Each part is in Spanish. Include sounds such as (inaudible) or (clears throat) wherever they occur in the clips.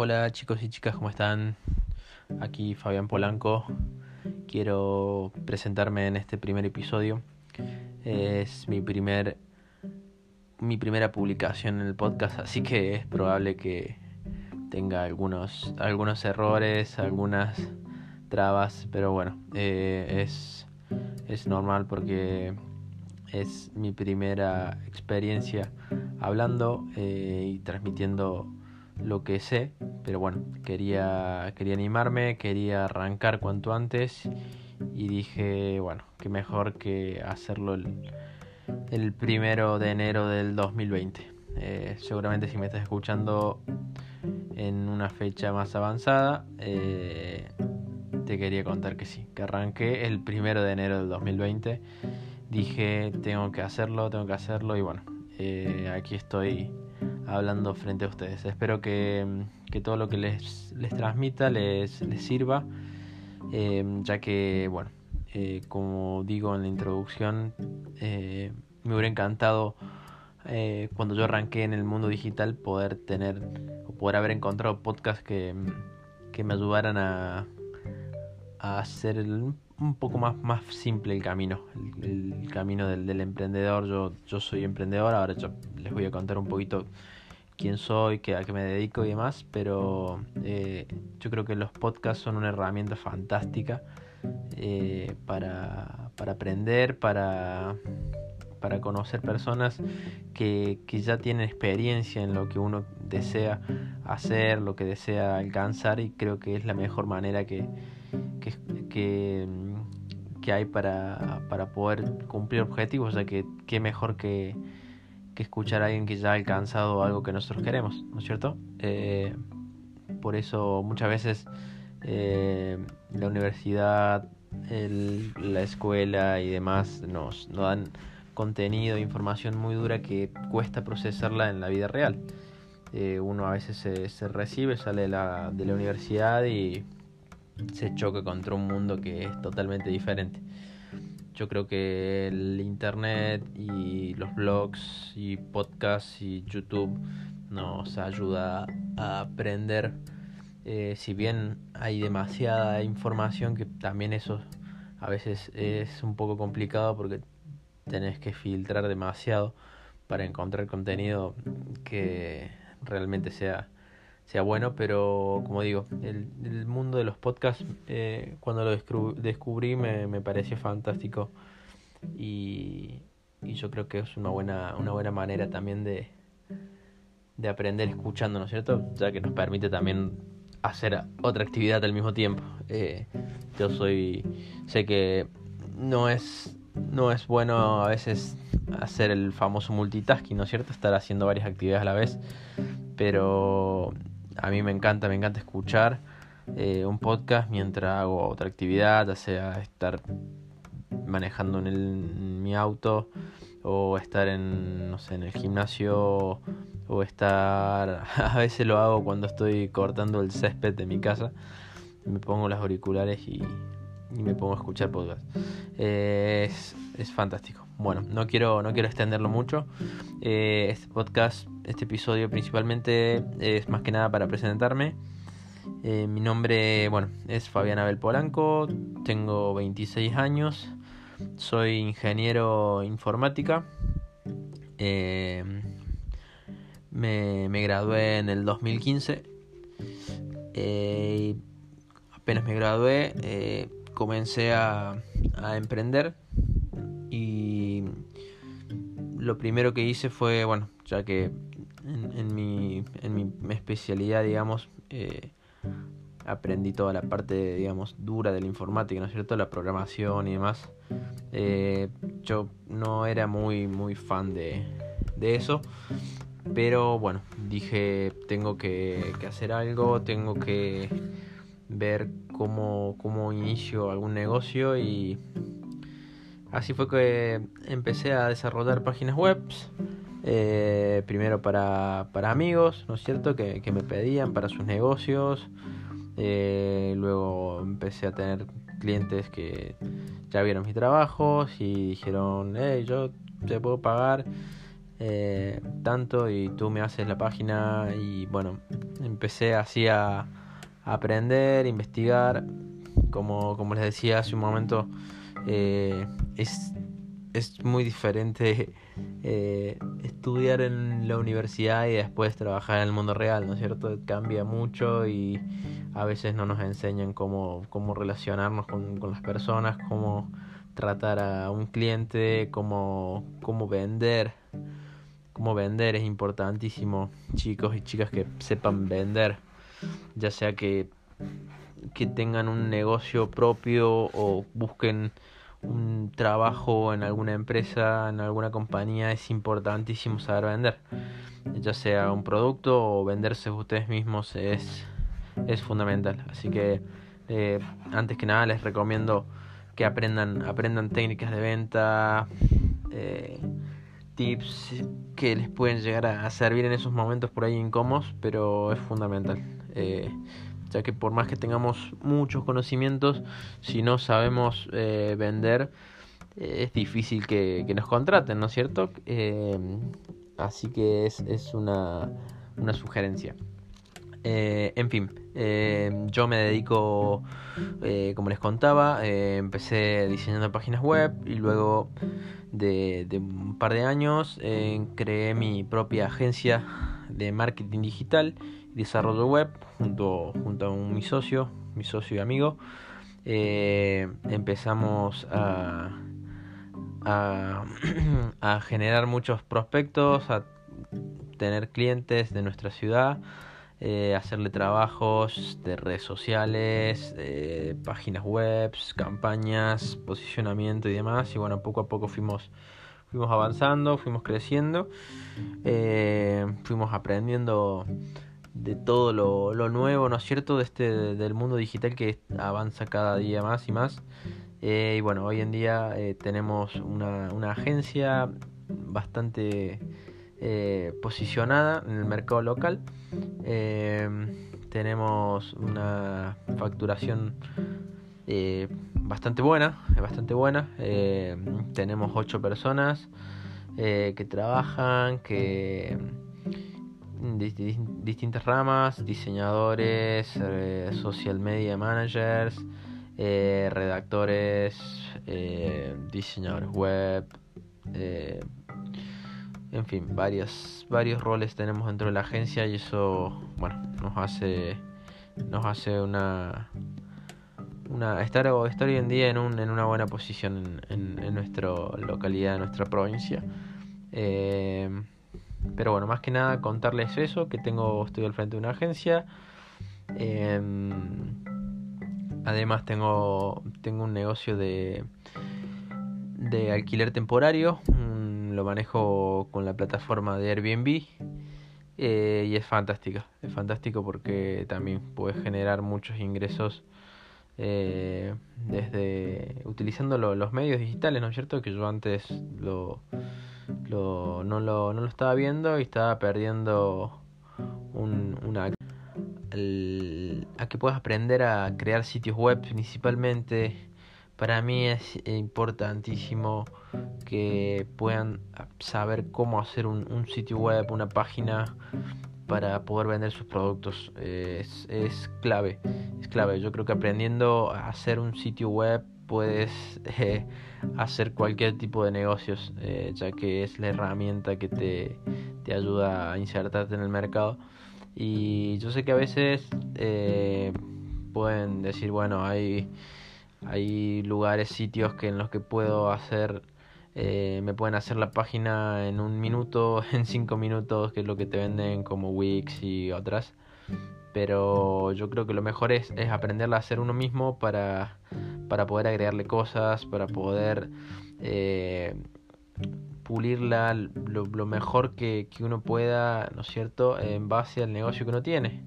Hola chicos y chicas, ¿cómo están? Aquí Fabián Polanco. Quiero presentarme en este primer episodio. Es mi primer mi primera publicación en el podcast, así que es probable que tenga algunos algunos errores, algunas trabas, pero bueno, eh, es es normal porque es mi primera experiencia hablando eh, y transmitiendo lo que sé, pero bueno, quería, quería animarme, quería arrancar cuanto antes y dije, bueno, que mejor que hacerlo el, primero de enero del 2020. Eh, seguramente si me estás escuchando en una fecha más avanzada, eh, te quería contar que sí, que arranqué el primero de enero del 2020. Dije, tengo que hacerlo, tengo que hacerlo y bueno, eh, aquí estoy hablando frente a ustedes. Espero que, que todo lo que les, les transmita les, les sirva, eh, ya que, bueno, eh, como digo en la introducción, eh, me hubiera encantado cuando yo arranqué en el mundo digital poder tener o poder haber encontrado podcasts que, que me ayudaran a, a hacer un poco más, más simple el camino, el, camino del, del, emprendedor. Yo, yo soy emprendedor, ahora yo les voy a contar un poquito quién soy, qué, a qué me dedico y demás, pero eh, yo creo que los podcasts son una herramienta fantástica eh, para, para, aprender, para, para conocer personas que, que, ya tienen experiencia en lo que uno desea hacer, lo que desea alcanzar y creo que es la mejor manera que, que, que, que hay para, para poder cumplir objetivos, o sea que qué mejor que que escuchar a alguien que ya ha alcanzado algo que nosotros queremos, ¿no es cierto? Eh, por eso muchas veces eh, la universidad, el, la escuela y demás nos, nos dan contenido, información muy dura que cuesta procesarla en la vida real. Eh, uno a veces se, se, recibe, sale de la, de la universidad y se choca contra un mundo que es totalmente diferente. Yo creo que el internet y los blogs y podcasts y YouTube nos ayuda a aprender. Eh, si bien hay demasiada información, que también eso a veces es un poco complicado porque tenés que filtrar demasiado para encontrar contenido que realmente sea sea bueno, pero como digo, el, el mundo de los podcasts, eh, cuando lo descubrí me, me pareció fantástico y, y, yo creo que es una buena, una buena manera también de, de aprender escuchando, ¿no es cierto? Ya que nos permite también hacer otra actividad al mismo tiempo. Eh, yo soy, sé que no es, no es bueno a veces hacer el famoso multitasking, ¿no es cierto? Estar haciendo varias actividades a la vez, pero a mí me encanta, me encanta escuchar eh, un podcast mientras hago otra actividad, ya sea estar manejando en, el, mi auto o estar en, no sé, en el gimnasio o estar, (laughs) a veces lo hago cuando estoy cortando el césped de mi casa, me pongo los auriculares y, y me pongo a escuchar podcast. Eh, es, es, fantástico. Bueno, no quiero, no quiero extenderlo mucho. Eh, este podcast este episodio principalmente es más que nada para presentarme. Eh, mi nombre, bueno, es Fabián Abel Polanco, tengo 26 años, soy ingeniero informática. Eh, me, me, gradué en el 2015. Eh, apenas me gradué, comencé a, a emprender y lo primero que hice fue, bueno, ya que en, mi, en mi especialidad, digamos, eh, aprendí toda la parte, digamos, dura de la informática, ¿no es cierto? La programación y demás. Eh, yo no era muy, muy fan de, de eso. Pero bueno, dije, tengo que, que, hacer algo, tengo que ver cómo, cómo inicio algún negocio y así fue que empecé a desarrollar páginas web eh, primero para, para, amigos, ¿no es cierto? Que, que, me pedían para sus negocios. Eh, luego empecé a tener clientes que ya vieron mis trabajos y dijeron, hey, yo te puedo pagar eh, tanto y tú me haces la página y bueno, empecé así a, aprender, investigar, como, como les decía hace un momento, eh, es, es muy diferente eh, estudiar en la universidad y después trabajar en el mundo real, ¿no es cierto? Cambia mucho y a veces no nos enseñan cómo, cómo relacionarnos con, con las personas, cómo tratar a un cliente, cómo, cómo vender cómo vender es importantísimo, chicos y chicas que sepan vender, ya sea que, que tengan un negocio propio o busquen un trabajo en alguna empresa, en alguna compañía, es importantísimo saber vender. Ya sea un producto o venderse ustedes mismos es, es fundamental. Así que eh, antes que nada les recomiendo que aprendan, aprendan técnicas de venta. Eh, tips que les pueden llegar a servir en esos momentos por ahí incómodos, pero es fundamental. Eh, ya que por más que tengamos muchos conocimientos, si no sabemos eh, vender, eh, es difícil que, nos contraten, ¿no es cierto? así que es, es una, una sugerencia. en fin, yo me dedico, como les contaba, empecé diseñando páginas web y luego de, un par de años eh, creé mi propia agencia de marketing digital desarrollo web junto, junto a un, mi socio, mi socio y amigo. Eh, empezamos a, a, (clears throat) a generar muchos prospectos, a tener clientes de nuestra ciudad eh, hacerle trabajos de redes sociales, páginas web, campañas, posicionamiento y demás. Y bueno, poco a poco fuimos, fuimos avanzando, fuimos creciendo, eh, fuimos aprendiendo de todo lo, nuevo, ¿no es cierto?, de este, del mundo digital que avanza cada día más y más. Eh, y bueno, hoy en día tenemos una, una agencia bastante eh, posicionada en el mercado local. Eh, tenemos una facturación eh, bastante buena, bastante buena. tenemos ocho personas que trabajan, que distintas ramas, diseñadores, social media managers, redactores, diseñadores web, en fin, varios, varios roles tenemos dentro de la agencia y eso, bueno, nos hace, nos hace una, una estar, hoy en día en, un, en una buena posición en, en, nuestra localidad, en nuestra provincia. Eh, pero bueno, más que nada contarles eso, que tengo, estoy al frente de una agencia. Em, además tengo, tengo un negocio de, de alquiler temporario, lo manejo con la plataforma de Airbnb eh, y es fantástica, es fantástico porque también puedes generar muchos ingresos eh, desde utilizando los medios digitales, ¿no es cierto? Que yo antes lo, lo, no, lo, no lo estaba viendo y estaba perdiendo un, una... a que aprender a crear sitios web principalmente para mí es importantísimo que puedan saber cómo hacer un, sitio web, una página para poder vender sus productos. Es, es, clave, es clave. Yo creo que aprendiendo a hacer un sitio web puedes eh, hacer cualquier tipo de negocios, eh, ya que es la herramienta que te, te, ayuda a insertarte en el mercado. Y yo sé que a veces eh, pueden decir, bueno, hay hay lugares, sitios que en los que puedo hacer, me pueden hacer la página en un minuto, (laughs) en cinco minutos, que es lo que te venden como Wix y otras. Pero yo creo que lo mejor es, es aprenderla a hacer uno mismo para, para poder agregarle cosas, para poder eh, pulirla lo, mejor que, que, uno pueda, ¿no es cierto?, en base al negocio que uno tiene.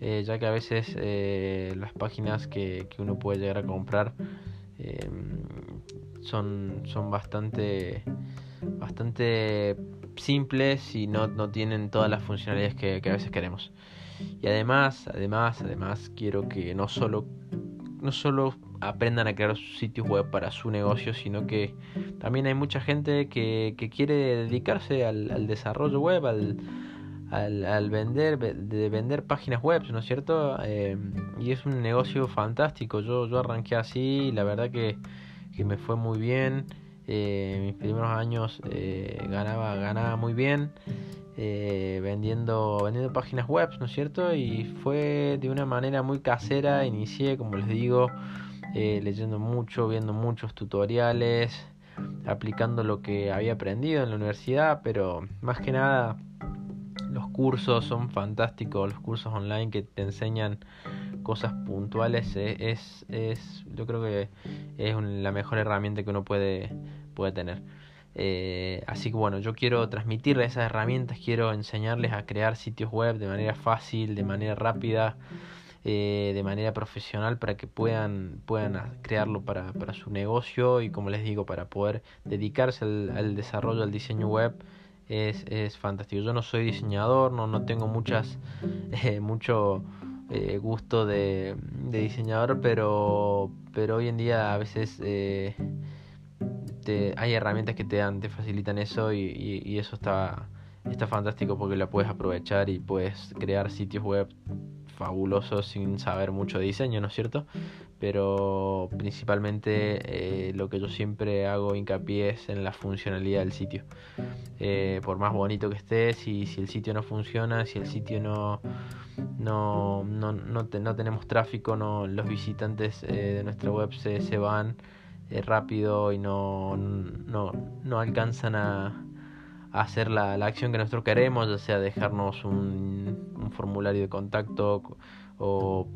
Eh, ya que a veces eh, las páginas que, que, uno puede llegar a comprar son, son bastante, bastante simples y no, no tienen todas las funcionalidades que, a veces queremos. Y además, además, además quiero que no solo no solo aprendan a crear sitios web para su negocio, sino que también hay mucha gente que, que quiere dedicarse al, desarrollo web, al, al, vender, de vender páginas web, ¿no es cierto? Eh, y es un negocio fantástico. Yo, yo arranqué así, la verdad que, que me fue muy bien. Eh, mis primeros años eh, ganaba, ganaba muy bien. Eh, vendiendo, vendiendo páginas web, ¿no es cierto? Y fue de una manera muy casera, inicié, como les digo, eh, leyendo mucho, viendo muchos tutoriales, aplicando lo que había aprendido en la universidad, pero más que nada los cursos son fantásticos, los cursos online que te enseñan cosas puntuales eh, es, es yo creo que es la mejor herramienta que uno puede, puede tener. Eh, así que bueno, yo quiero transmitirles esas herramientas, quiero enseñarles a crear sitios web de manera fácil, de manera rápida, eh, de manera profesional para que puedan, puedan crearlo para, para su negocio y como les digo, para poder dedicarse al, desarrollo del diseño web. Es, es, fantástico. Yo no soy diseñador, no, no tengo muchas, (laughs) mucho gusto de, diseñador, pero, pero hoy en día a veces hay herramientas que te dan, te facilitan eso y, eso está, está fantástico porque la puedes aprovechar y puedes crear sitios web fabulosos sin saber mucho de diseño, ¿no es cierto? Pero principalmente eh, lo que yo siempre hago hincapié es en la funcionalidad del sitio. Eh, por más bonito que esté, si, el sitio no funciona, si el sitio no, no, no, no, tenemos tráfico, no, los visitantes eh, de nuestra web se, se van, rápido y no, no, no alcanzan a, hacer la, la, acción que nosotros queremos, ya sea dejarnos un formulario de contacto o,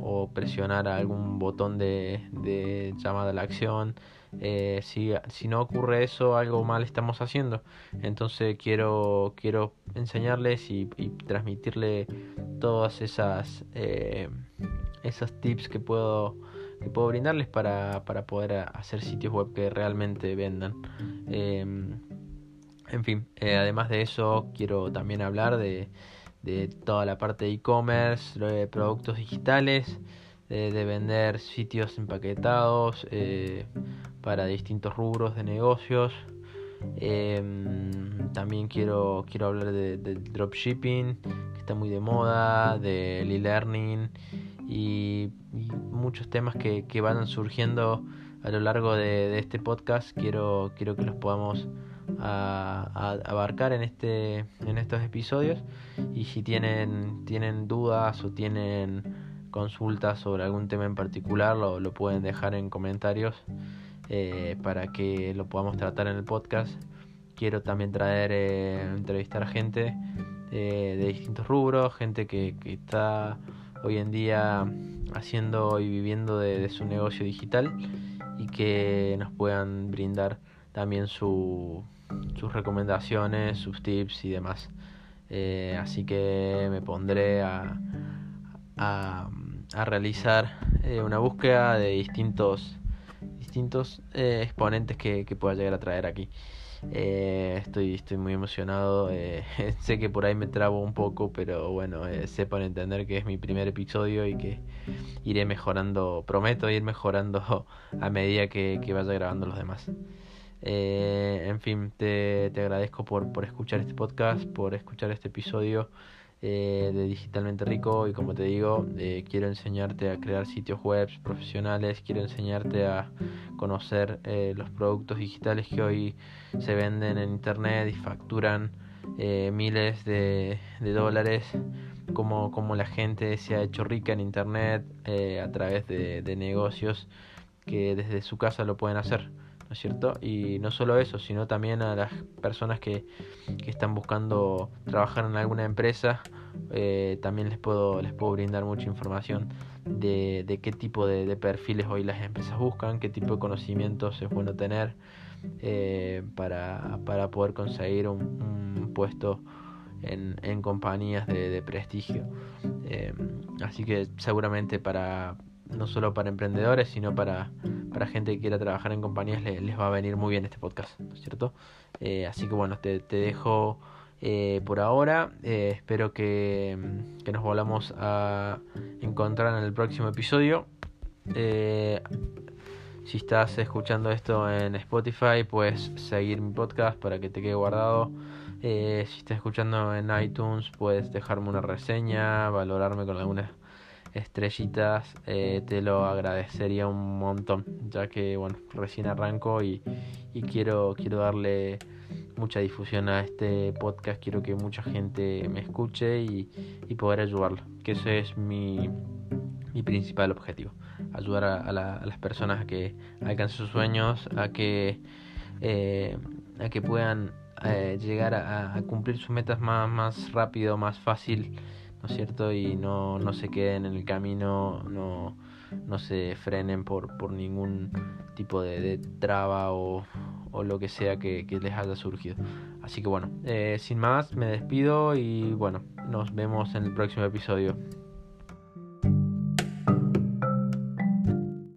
o, presionar algún botón de, llamada a la acción. Eh, si, si, no ocurre eso, algo mal estamos haciendo. Entonces quiero, quiero enseñarles y, y transmitirle todas esas, eh, esas tips que puedo que puedo brindarles para, para poder hacer sitios web que realmente vendan. Em, en fin, eh, además de eso, quiero también hablar de, de toda la parte de e-commerce, de productos digitales, de, vender sitios empaquetados eh, para distintos rubros de negocios. Em, también quiero, quiero hablar de, de, dropshipping, que está muy de moda, de e-learning y, muchos temas que, que, van surgiendo a lo largo de, este podcast. Quiero, quiero que los podamos abarcar en, este, en estos episodios. Y si tienen, tienen dudas o tienen consultas sobre algún tema en particular, lo, lo pueden dejar en comentarios eh, para que lo podamos tratar en el podcast. Quiero también traer, eh, entrevistar a gente eh, de distintos rubros, gente que, que está hoy en día haciendo y viviendo de, su negocio digital y que nos puedan brindar también su, sus recomendaciones, sus tips y demás. Eh, así que me pondré a, a, realizar eh, una búsqueda de distintos, distintos eh, exponentes que, que pueda llegar a traer aquí. Eh, estoy, estoy muy emocionado. (laughs) Sé que por ahí me trabo un poco, pero bueno, sepan entender que es mi primer episodio y que iré mejorando. Prometo ir mejorando (laughs) a medida que, que vaya grabando los demás. Eh, en fin, te, te agradezco por, por escuchar este podcast, por escuchar este episodio. Eh, de Digitalmente Rico y como te digo, eh, quiero enseñarte a crear sitios web profesionales, quiero enseñarte a conocer eh, los productos digitales que hoy se venden en Internet y facturan miles de, de dólares, como, como la gente se ha hecho rica en Internet a través de, de negocios que desde su casa lo pueden hacer. ¿No es cierto? Y no solo eso, sino también a las personas que, que están buscando trabajar en alguna empresa, eh, también les puedo, les puedo brindar mucha información de, de qué tipo de, perfiles hoy las empresas buscan, qué tipo de conocimientos es bueno tener eh, para, para poder conseguir un, puesto en, en compañías de, de prestigio. Eh, así que seguramente para no solo para emprendedores, sino para, para gente que quiera trabajar en compañías, les, va a venir muy bien este podcast, ¿cierto? Eh, así que bueno, te, te dejo eh, por ahora. Eh, espero que, que nos volvamos a encontrar en el próximo episodio. Si estás escuchando esto en Spotify, puedes seguir mi podcast para que te quede guardado. Si estás escuchando en iTunes, puedes dejarme una reseña, valorarme con algunas estrellitas. Eh, te lo agradecería un montón, ya que bueno, recién arranco y, y quiero, quiero darle mucha difusión a este podcast. Quiero que mucha gente me escuche y, y poder ayudarlo, que ese es mi, mi principal objetivo ayudar a, las personas a que alcancen sus sueños, a que, eh, a que puedan eh, llegar a, cumplir sus metas más, más rápido, más fácil, ¿no es cierto? Y no, no se queden en el camino, no, no se frenen por, por ningún tipo de, traba o, o, lo que sea que, les haya surgido. Así que bueno, eh, sin más, me despido y bueno, nos vemos en el próximo episodio.